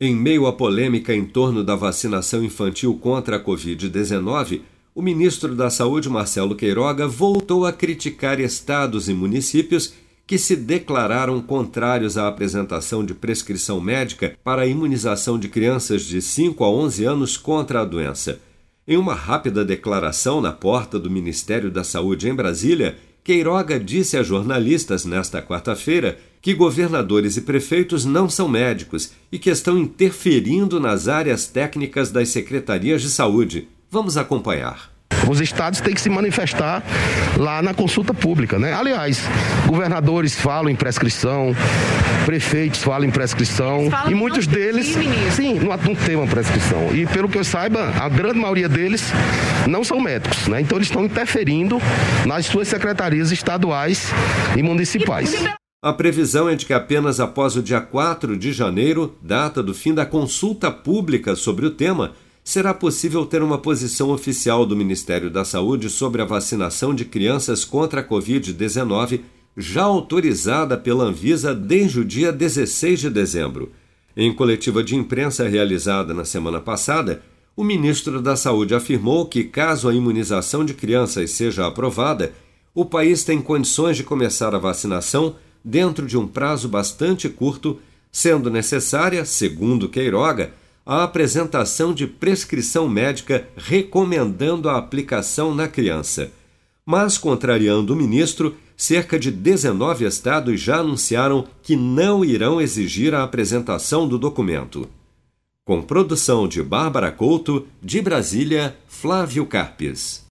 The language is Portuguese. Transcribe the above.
Em meio à polêmica em torno da vacinação infantil contra a Covid-19, o ministro da Saúde, Marcelo Queiroga, voltou a criticar estados e municípios que se declararam contrários à apresentação de prescrição médica para a imunização de crianças de 5 a 11 anos contra a doença. Em uma rápida declaração na porta do Ministério da Saúde em Brasília, Queiroga disse a jornalistas nesta quarta-feira que governadores e prefeitos não são médicos e que estão interferindo nas áreas técnicas das secretarias de saúde. Vamos acompanhar. Os estados têm que se manifestar lá na consulta pública, né? Aliás, governadores falam em prescrição, prefeitos falam em prescrição falam e muitos deles, sim, não, não tem uma prescrição. E pelo que eu saiba, a grande maioria deles não são médicos, né? Então eles estão interferindo nas suas secretarias estaduais e municipais. A previsão é de que apenas após o dia 4 de janeiro, data do fim da consulta pública sobre o tema, será possível ter uma posição oficial do Ministério da Saúde sobre a vacinação de crianças contra a Covid-19, já autorizada pela Anvisa desde o dia 16 de dezembro. Em coletiva de imprensa realizada na semana passada, o ministro da Saúde afirmou que, caso a imunização de crianças seja aprovada, o país tem condições de começar a vacinação dentro de um prazo bastante curto, sendo necessária, segundo Queiroga, a apresentação de prescrição médica recomendando a aplicação na criança. Mas, contrariando o ministro, cerca de 19 estados já anunciaram que não irão exigir a apresentação do documento. Com produção de Bárbara Couto, de Brasília, Flávio Carpes.